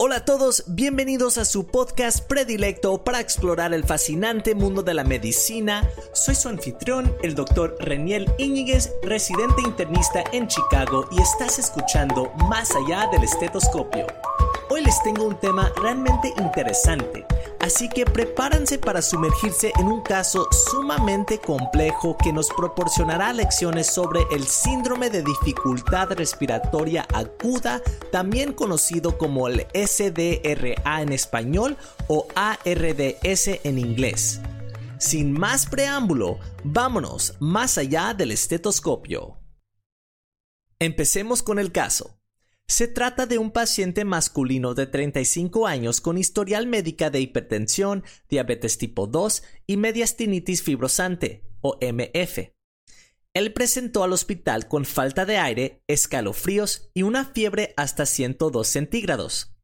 Hola a todos, bienvenidos a su podcast predilecto para explorar el fascinante mundo de la medicina. Soy su anfitrión, el doctor Reniel Íñiguez, residente internista en Chicago y estás escuchando Más allá del estetoscopio. Hoy les tengo un tema realmente interesante, así que prepárense para sumergirse en un caso sumamente complejo que nos proporcionará lecciones sobre el síndrome de dificultad respiratoria aguda, también conocido como el SDRA en español o ARDS en inglés. Sin más preámbulo, vámonos más allá del estetoscopio. Empecemos con el caso. Se trata de un paciente masculino de 35 años con historial médica de hipertensión, diabetes tipo 2 y mediastinitis fibrosante, o MF. Él presentó al hospital con falta de aire, escalofríos y una fiebre hasta 102 centígrados.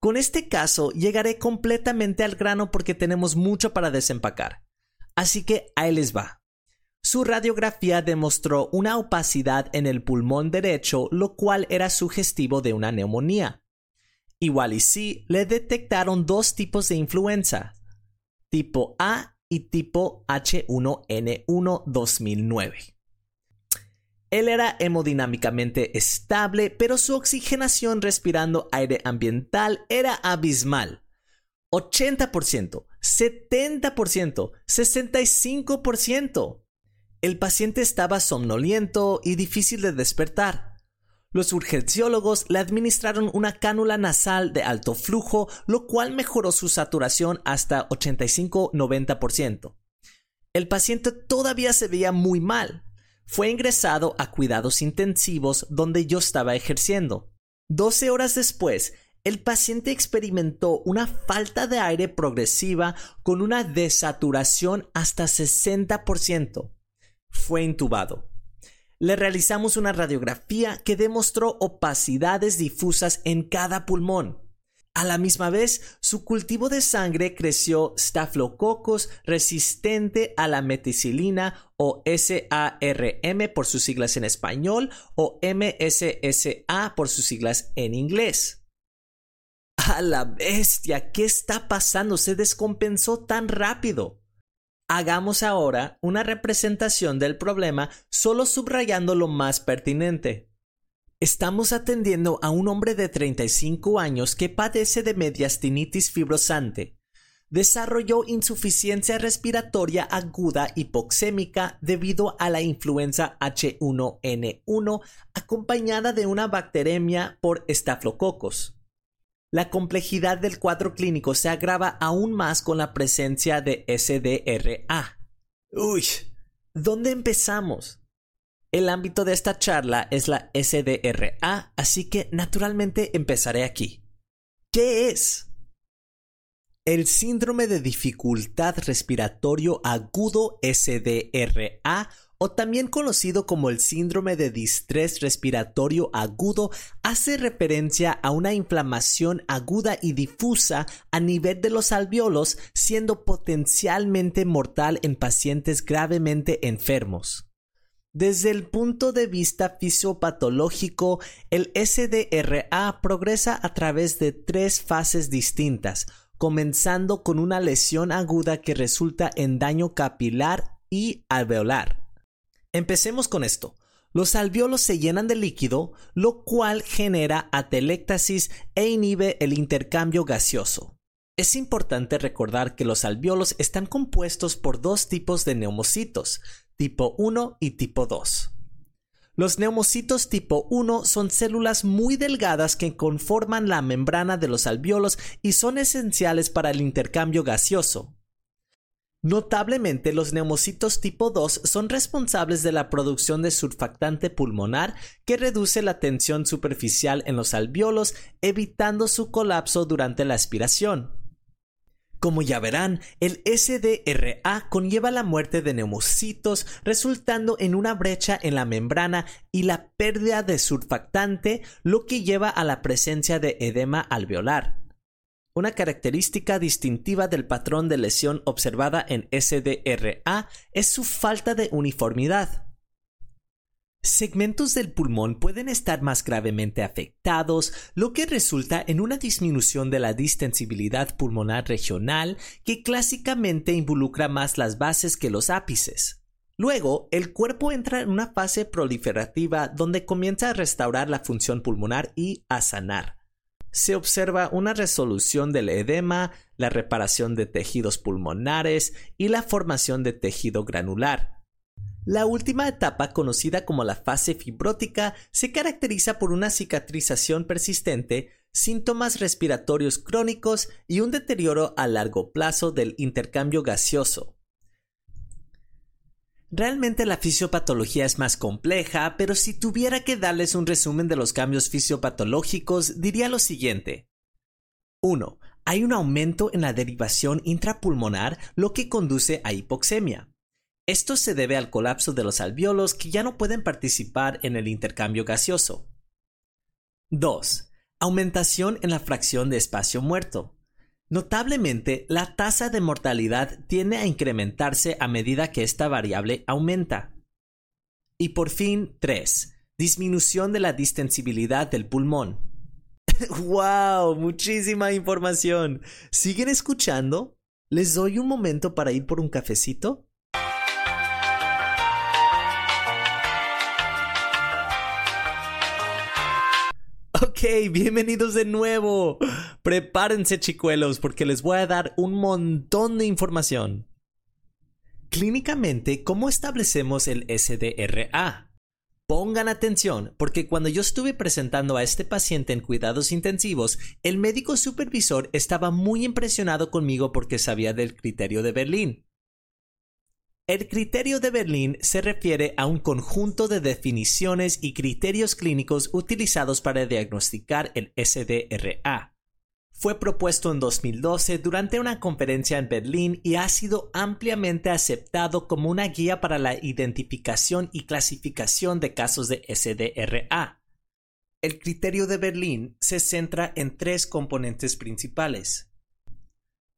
Con este caso llegaré completamente al grano porque tenemos mucho para desempacar. Así que ahí les va. Su radiografía demostró una opacidad en el pulmón derecho, lo cual era sugestivo de una neumonía. Igual y sí, le detectaron dos tipos de influenza, tipo A y tipo H1N1 2009. Él era hemodinámicamente estable, pero su oxigenación respirando aire ambiental era abismal. 80%, 70%, 65%. El paciente estaba somnoliento y difícil de despertar. Los urgenciólogos le administraron una cánula nasal de alto flujo, lo cual mejoró su saturación hasta 85-90%. El paciente todavía se veía muy mal. Fue ingresado a cuidados intensivos donde yo estaba ejerciendo. 12 horas después, el paciente experimentó una falta de aire progresiva con una desaturación hasta 60% fue intubado. Le realizamos una radiografía que demostró opacidades difusas en cada pulmón. A la misma vez, su cultivo de sangre creció Staphylococcus resistente a la meticilina o SARM por sus siglas en español o MSSA por sus siglas en inglés. A la bestia, ¿qué está pasando? Se descompensó tan rápido. Hagamos ahora una representación del problema solo subrayando lo más pertinente. Estamos atendiendo a un hombre de 35 años que padece de mediastinitis fibrosante. Desarrolló insuficiencia respiratoria aguda hipoxémica debido a la influenza H1N1 acompañada de una bacteremia por estaflococos. La complejidad del cuadro clínico se agrava aún más con la presencia de SDRA. Uy, ¿dónde empezamos? El ámbito de esta charla es la SDRA, así que naturalmente empezaré aquí. ¿Qué es? El síndrome de dificultad respiratorio agudo SDRA o también conocido como el síndrome de distrés respiratorio agudo, hace referencia a una inflamación aguda y difusa a nivel de los alveolos, siendo potencialmente mortal en pacientes gravemente enfermos. Desde el punto de vista fisiopatológico, el SDRA progresa a través de tres fases distintas, comenzando con una lesión aguda que resulta en daño capilar y alveolar. Empecemos con esto. Los alveolos se llenan de líquido, lo cual genera atelectasis e inhibe el intercambio gaseoso. Es importante recordar que los alveolos están compuestos por dos tipos de neumocitos, tipo 1 y tipo 2. Los neumocitos tipo 1 son células muy delgadas que conforman la membrana de los alveolos y son esenciales para el intercambio gaseoso. Notablemente, los neumocitos tipo 2 son responsables de la producción de surfactante pulmonar que reduce la tensión superficial en los alveolos, evitando su colapso durante la aspiración. Como ya verán, el SDRA conlleva la muerte de neumocitos, resultando en una brecha en la membrana y la pérdida de surfactante, lo que lleva a la presencia de edema alveolar. Una característica distintiva del patrón de lesión observada en SDRA es su falta de uniformidad. segmentos del pulmón pueden estar más gravemente afectados, lo que resulta en una disminución de la distensibilidad pulmonar regional que clásicamente involucra más las bases que los ápices. Luego, el cuerpo entra en una fase proliferativa donde comienza a restaurar la función pulmonar y a sanar. Se observa una resolución del edema, la reparación de tejidos pulmonares y la formación de tejido granular. La última etapa, conocida como la fase fibrótica, se caracteriza por una cicatrización persistente, síntomas respiratorios crónicos y un deterioro a largo plazo del intercambio gaseoso. Realmente la fisiopatología es más compleja, pero si tuviera que darles un resumen de los cambios fisiopatológicos, diría lo siguiente. 1. Hay un aumento en la derivación intrapulmonar, lo que conduce a hipoxemia. Esto se debe al colapso de los alveolos que ya no pueden participar en el intercambio gaseoso. 2. Aumentación en la fracción de espacio muerto. Notablemente, la tasa de mortalidad tiende a incrementarse a medida que esta variable aumenta. Y por fin, 3. Disminución de la distensibilidad del pulmón. ¡Wow! Muchísima información. ¿Siguen escuchando? ¿Les doy un momento para ir por un cafecito? Ok, bienvenidos de nuevo. Prepárense chicuelos porque les voy a dar un montón de información. Clínicamente, ¿cómo establecemos el SDRA? Pongan atención, porque cuando yo estuve presentando a este paciente en cuidados intensivos, el médico supervisor estaba muy impresionado conmigo porque sabía del criterio de Berlín. El criterio de Berlín se refiere a un conjunto de definiciones y criterios clínicos utilizados para diagnosticar el SDRA. Fue propuesto en 2012 durante una conferencia en Berlín y ha sido ampliamente aceptado como una guía para la identificación y clasificación de casos de SDRA. El criterio de Berlín se centra en tres componentes principales.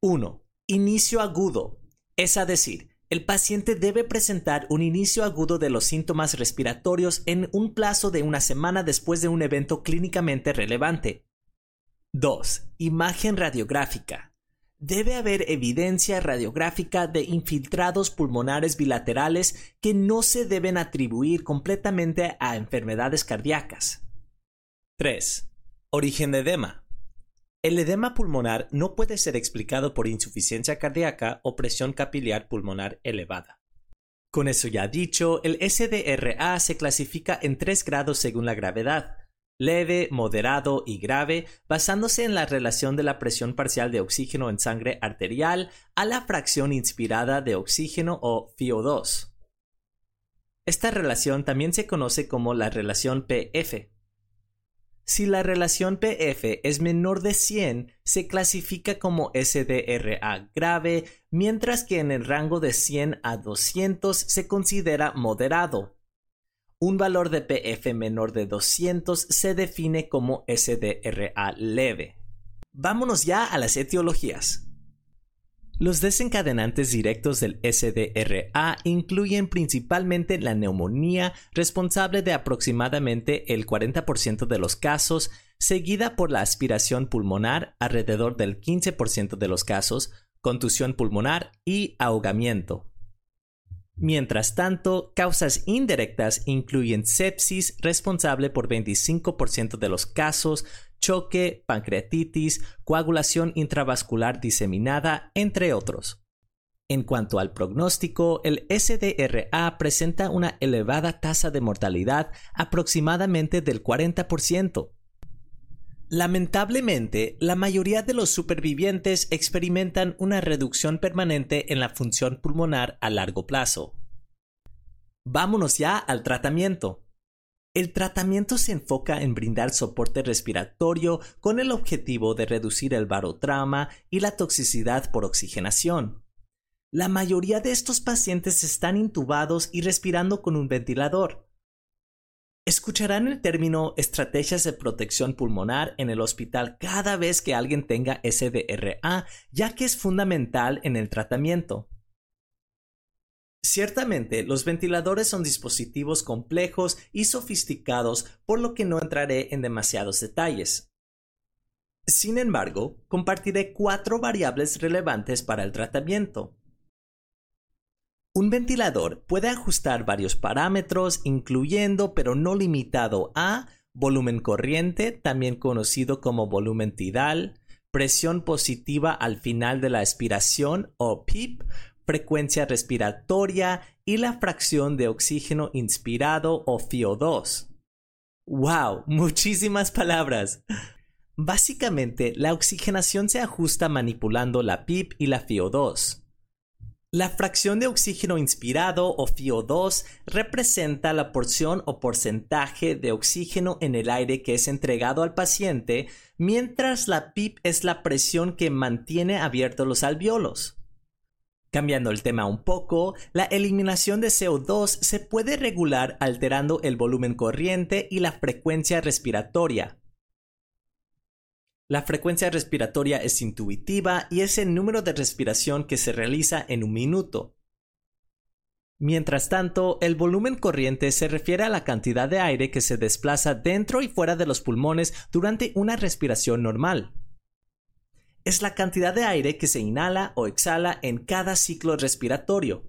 1. Inicio agudo, es decir, el paciente debe presentar un inicio agudo de los síntomas respiratorios en un plazo de una semana después de un evento clínicamente relevante. 2. Imagen radiográfica. Debe haber evidencia radiográfica de infiltrados pulmonares bilaterales que no se deben atribuir completamente a enfermedades cardíacas. 3. Origen de edema. El edema pulmonar no puede ser explicado por insuficiencia cardíaca o presión capilar pulmonar elevada. Con eso ya dicho, el SDRA se clasifica en tres grados según la gravedad, leve, moderado y grave, basándose en la relación de la presión parcial de oxígeno en sangre arterial a la fracción inspirada de oxígeno o FiO2. Esta relación también se conoce como la relación PF. Si la relación PF es menor de 100, se clasifica como SDRA grave, mientras que en el rango de 100 a 200 se considera moderado. Un valor de PF menor de 200 se define como SDRA leve. Vámonos ya a las etiologías. Los desencadenantes directos del SDRA incluyen principalmente la neumonía, responsable de aproximadamente el 40% de los casos, seguida por la aspiración pulmonar, alrededor del 15% de los casos, contusión pulmonar y ahogamiento. Mientras tanto, causas indirectas incluyen sepsis, responsable por 25% de los casos, choque, pancreatitis, coagulación intravascular diseminada, entre otros. En cuanto al pronóstico, el SDRA presenta una elevada tasa de mortalidad aproximadamente del 40%. Lamentablemente, la mayoría de los supervivientes experimentan una reducción permanente en la función pulmonar a largo plazo. Vámonos ya al tratamiento. El tratamiento se enfoca en brindar soporte respiratorio con el objetivo de reducir el barotrauma y la toxicidad por oxigenación. La mayoría de estos pacientes están intubados y respirando con un ventilador. Escucharán el término estrategias de protección pulmonar en el hospital cada vez que alguien tenga SDRA, ya que es fundamental en el tratamiento. Ciertamente, los ventiladores son dispositivos complejos y sofisticados, por lo que no entraré en demasiados detalles. Sin embargo, compartiré cuatro variables relevantes para el tratamiento. Un ventilador puede ajustar varios parámetros, incluyendo pero no limitado a volumen corriente, también conocido como volumen tidal, presión positiva al final de la expiración o PIP, frecuencia respiratoria y la fracción de oxígeno inspirado o FIO2. ¡Wow! Muchísimas palabras. Básicamente, la oxigenación se ajusta manipulando la PIP y la FIO2. La fracción de oxígeno inspirado o FIO2 representa la porción o porcentaje de oxígeno en el aire que es entregado al paciente, mientras la PIP es la presión que mantiene abiertos los alveolos. Cambiando el tema un poco, la eliminación de CO2 se puede regular alterando el volumen corriente y la frecuencia respiratoria. La frecuencia respiratoria es intuitiva y es el número de respiración que se realiza en un minuto. Mientras tanto, el volumen corriente se refiere a la cantidad de aire que se desplaza dentro y fuera de los pulmones durante una respiración normal es la cantidad de aire que se inhala o exhala en cada ciclo respiratorio.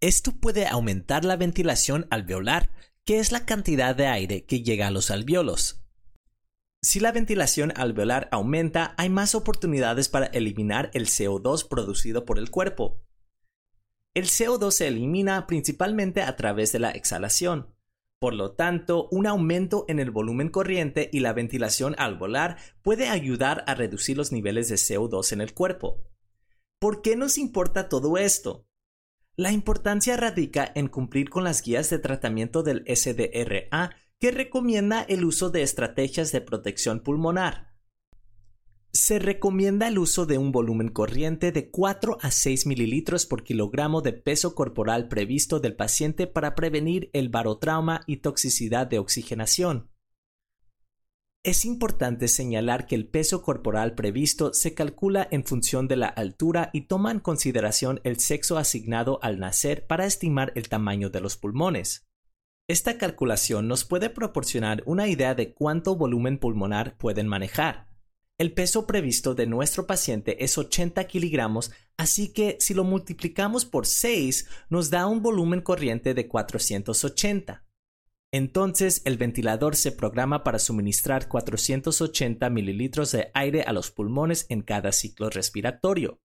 Esto puede aumentar la ventilación alveolar, que es la cantidad de aire que llega a los alveolos. Si la ventilación alveolar aumenta, hay más oportunidades para eliminar el CO2 producido por el cuerpo. El CO2 se elimina principalmente a través de la exhalación. Por lo tanto, un aumento en el volumen corriente y la ventilación alveolar puede ayudar a reducir los niveles de CO2 en el cuerpo. ¿Por qué nos importa todo esto? La importancia radica en cumplir con las guías de tratamiento del SDRA que recomienda el uso de estrategias de protección pulmonar. Se recomienda el uso de un volumen corriente de 4 a 6 mililitros por kilogramo de peso corporal previsto del paciente para prevenir el barotrauma y toxicidad de oxigenación. Es importante señalar que el peso corporal previsto se calcula en función de la altura y toma en consideración el sexo asignado al nacer para estimar el tamaño de los pulmones. Esta calculación nos puede proporcionar una idea de cuánto volumen pulmonar pueden manejar. El peso previsto de nuestro paciente es 80 kilogramos, así que si lo multiplicamos por 6 nos da un volumen corriente de 480. Entonces el ventilador se programa para suministrar 480 mililitros de aire a los pulmones en cada ciclo respiratorio.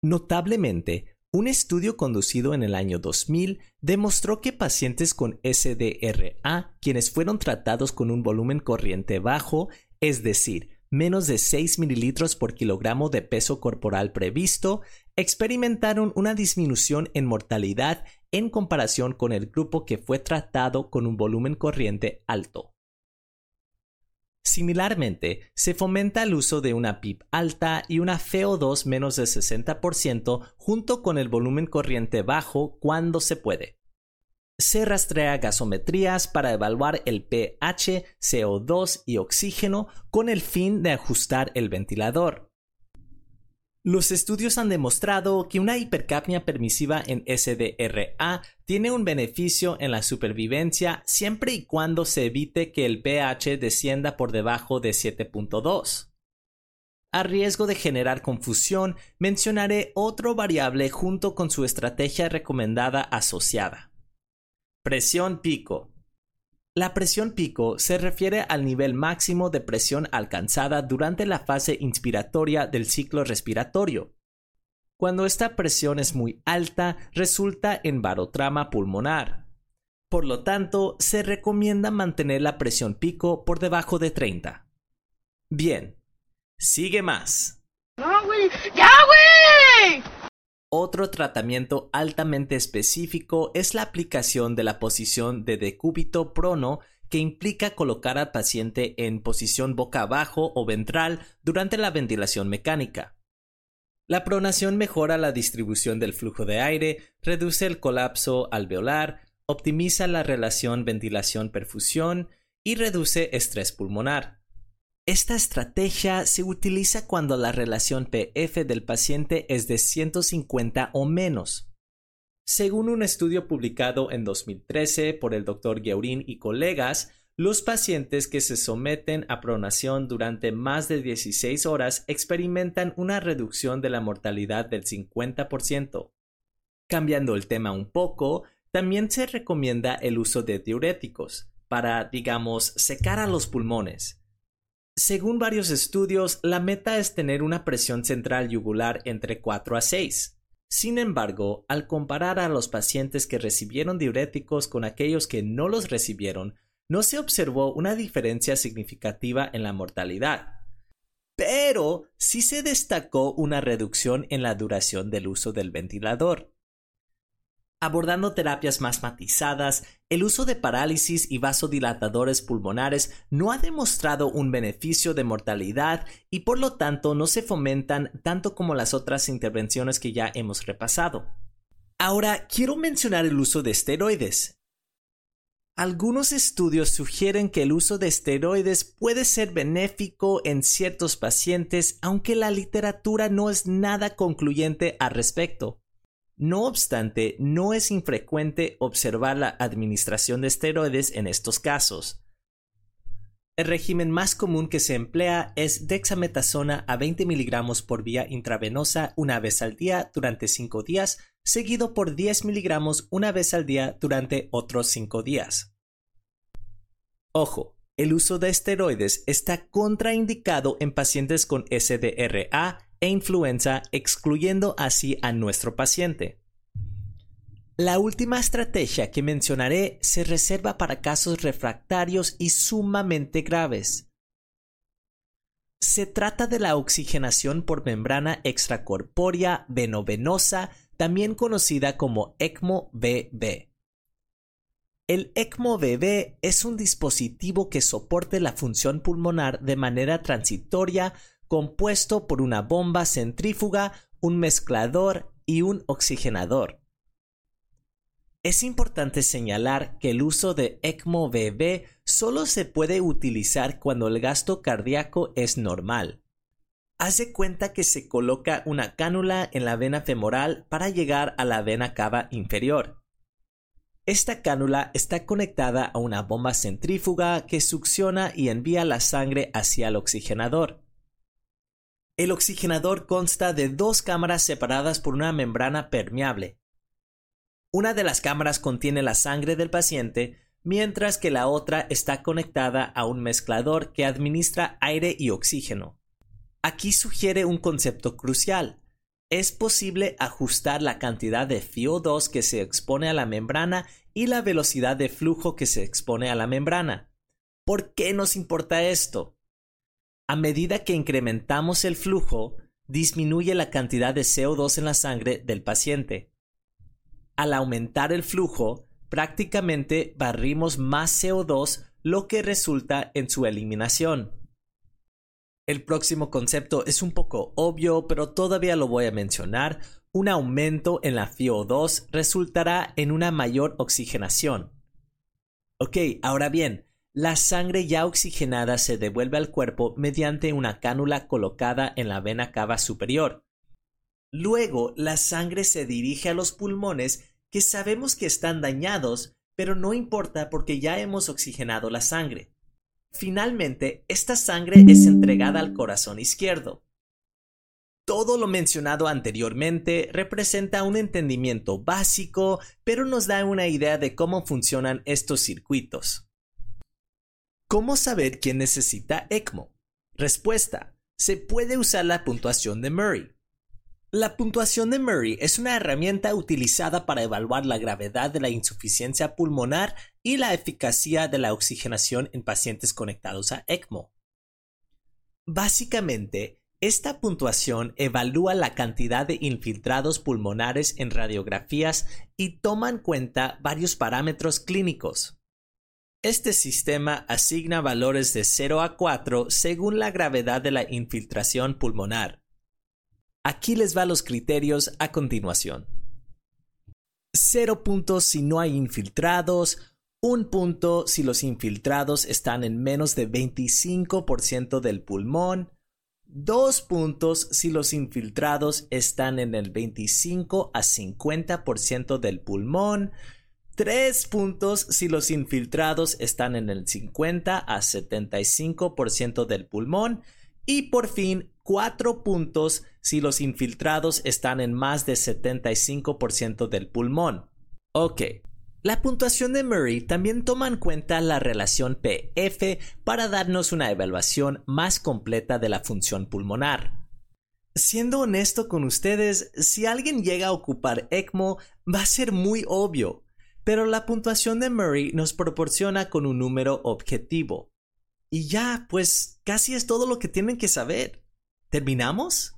Notablemente, un estudio conducido en el año 2000 demostró que pacientes con SDRA, quienes fueron tratados con un volumen corriente bajo, es decir, menos de 6 mililitros por kilogramo de peso corporal previsto, experimentaron una disminución en mortalidad en comparación con el grupo que fue tratado con un volumen corriente alto. Similarmente, se fomenta el uso de una PIP alta y una CO2 menos de 60% junto con el volumen corriente bajo cuando se puede se rastrea gasometrías para evaluar el pH, CO2 y oxígeno con el fin de ajustar el ventilador. Los estudios han demostrado que una hipercapnia permisiva en SDRA tiene un beneficio en la supervivencia siempre y cuando se evite que el pH descienda por debajo de 7.2. A riesgo de generar confusión, mencionaré otro variable junto con su estrategia recomendada asociada. Presión pico. La presión pico se refiere al nivel máximo de presión alcanzada durante la fase inspiratoria del ciclo respiratorio. Cuando esta presión es muy alta, resulta en barotrama pulmonar. Por lo tanto, se recomienda mantener la presión pico por debajo de 30. Bien, sigue más. ¡Ya, güey! Otro tratamiento altamente específico es la aplicación de la posición de decúbito prono que implica colocar al paciente en posición boca abajo o ventral durante la ventilación mecánica. La pronación mejora la distribución del flujo de aire, reduce el colapso alveolar, optimiza la relación ventilación-perfusión y reduce estrés pulmonar. Esta estrategia se utiliza cuando la relación PF del paciente es de 150 o menos. Según un estudio publicado en 2013 por el Dr. Gueurin y colegas, los pacientes que se someten a pronación durante más de 16 horas experimentan una reducción de la mortalidad del 50%. Cambiando el tema un poco, también se recomienda el uso de diuréticos para, digamos, secar a los pulmones. Según varios estudios, la meta es tener una presión central yugular entre 4 a 6. Sin embargo, al comparar a los pacientes que recibieron diuréticos con aquellos que no los recibieron, no se observó una diferencia significativa en la mortalidad. Pero sí se destacó una reducción en la duración del uso del ventilador. Abordando terapias más matizadas, el uso de parálisis y vasodilatadores pulmonares no ha demostrado un beneficio de mortalidad y por lo tanto no se fomentan tanto como las otras intervenciones que ya hemos repasado. Ahora quiero mencionar el uso de esteroides. Algunos estudios sugieren que el uso de esteroides puede ser benéfico en ciertos pacientes, aunque la literatura no es nada concluyente al respecto. No obstante, no es infrecuente observar la administración de esteroides en estos casos. El régimen más común que se emplea es dexametasona a 20 miligramos por vía intravenosa una vez al día durante 5 días, seguido por 10 miligramos una vez al día durante otros 5 días. Ojo, el uso de esteroides está contraindicado en pacientes con SDRA e influenza, excluyendo así a nuestro paciente. La última estrategia que mencionaré se reserva para casos refractarios y sumamente graves. Se trata de la oxigenación por membrana extracorpórea venovenosa, también conocida como ECMO-BB. El ECMO-BB es un dispositivo que soporte la función pulmonar de manera transitoria compuesto por una bomba centrífuga, un mezclador y un oxigenador. Es importante señalar que el uso de ECMO BB solo se puede utilizar cuando el gasto cardíaco es normal. Hace cuenta que se coloca una cánula en la vena femoral para llegar a la vena cava inferior. Esta cánula está conectada a una bomba centrífuga que succiona y envía la sangre hacia el oxigenador. El oxigenador consta de dos cámaras separadas por una membrana permeable, una de las cámaras contiene la sangre del paciente, mientras que la otra está conectada a un mezclador que administra aire y oxígeno. Aquí sugiere un concepto crucial. Es posible ajustar la cantidad de FiO2 que se expone a la membrana y la velocidad de flujo que se expone a la membrana. ¿Por qué nos importa esto? A medida que incrementamos el flujo, disminuye la cantidad de CO2 en la sangre del paciente al aumentar el flujo, prácticamente barrimos más CO2, lo que resulta en su eliminación. El próximo concepto es un poco obvio, pero todavía lo voy a mencionar. Un aumento en la FiO2 resultará en una mayor oxigenación. Ok, ahora bien, la sangre ya oxigenada se devuelve al cuerpo mediante una cánula colocada en la vena cava superior. Luego, la sangre se dirige a los pulmones que sabemos que están dañados, pero no importa porque ya hemos oxigenado la sangre. Finalmente, esta sangre es entregada al corazón izquierdo. Todo lo mencionado anteriormente representa un entendimiento básico, pero nos da una idea de cómo funcionan estos circuitos. ¿Cómo saber quién necesita ECMO? Respuesta. Se puede usar la puntuación de Murray. La puntuación de Murray es una herramienta utilizada para evaluar la gravedad de la insuficiencia pulmonar y la eficacia de la oxigenación en pacientes conectados a ECMO. Básicamente, esta puntuación evalúa la cantidad de infiltrados pulmonares en radiografías y toma en cuenta varios parámetros clínicos. Este sistema asigna valores de 0 a 4 según la gravedad de la infiltración pulmonar. Aquí les va los criterios a continuación. Cero puntos si no hay infiltrados, un punto si los infiltrados están en menos de 25% del pulmón, dos puntos si los infiltrados están en el 25 a 50% del pulmón, tres puntos si los infiltrados están en el 50 a 75% del pulmón y por fin cuatro puntos si los infiltrados están en más de 75% del pulmón. Ok, la puntuación de Murray también toma en cuenta la relación PF para darnos una evaluación más completa de la función pulmonar. Siendo honesto con ustedes, si alguien llega a ocupar ECMO va a ser muy obvio, pero la puntuación de Murray nos proporciona con un número objetivo. Y ya, pues casi es todo lo que tienen que saber. ¿Terminamos?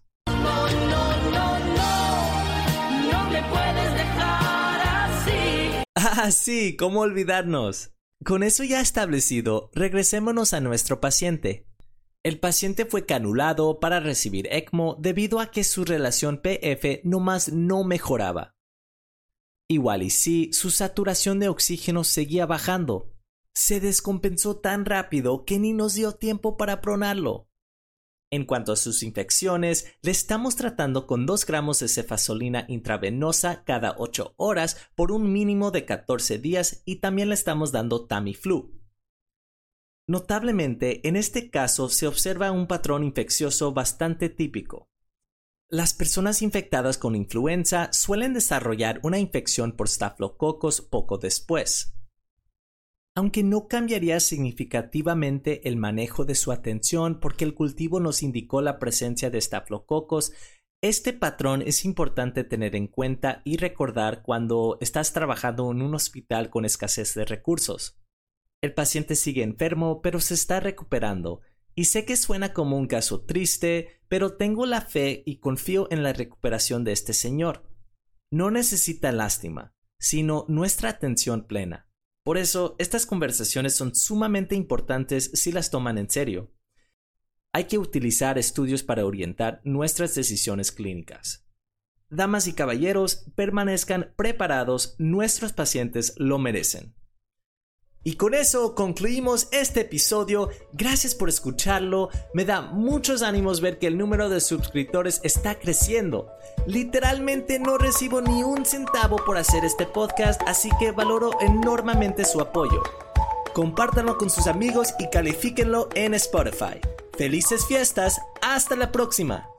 Ah, sí, ¿cómo olvidarnos? Con eso ya establecido, regresémonos a nuestro paciente. El paciente fue canulado para recibir ECMO debido a que su relación PF nomás no mejoraba. Igual y sí, su saturación de oxígeno seguía bajando. Se descompensó tan rápido que ni nos dio tiempo para pronarlo. En cuanto a sus infecciones, le estamos tratando con 2 gramos de cefazolina intravenosa cada 8 horas por un mínimo de 14 días y también le estamos dando Tamiflu. Notablemente, en este caso se observa un patrón infeccioso bastante típico. Las personas infectadas con influenza suelen desarrollar una infección por staflococos poco después aunque no cambiaría significativamente el manejo de su atención porque el cultivo nos indicó la presencia de estaflococos, este patrón es importante tener en cuenta y recordar cuando estás trabajando en un hospital con escasez de recursos. El paciente sigue enfermo, pero se está recuperando, y sé que suena como un caso triste, pero tengo la fe y confío en la recuperación de este señor. No necesita lástima, sino nuestra atención plena. Por eso, estas conversaciones son sumamente importantes si las toman en serio. Hay que utilizar estudios para orientar nuestras decisiones clínicas. Damas y caballeros, permanezcan preparados, nuestros pacientes lo merecen. Y con eso concluimos este episodio. Gracias por escucharlo. Me da muchos ánimos ver que el número de suscriptores está creciendo. Literalmente no recibo ni un centavo por hacer este podcast, así que valoro enormemente su apoyo. Compártanlo con sus amigos y califíquenlo en Spotify. Felices fiestas, hasta la próxima.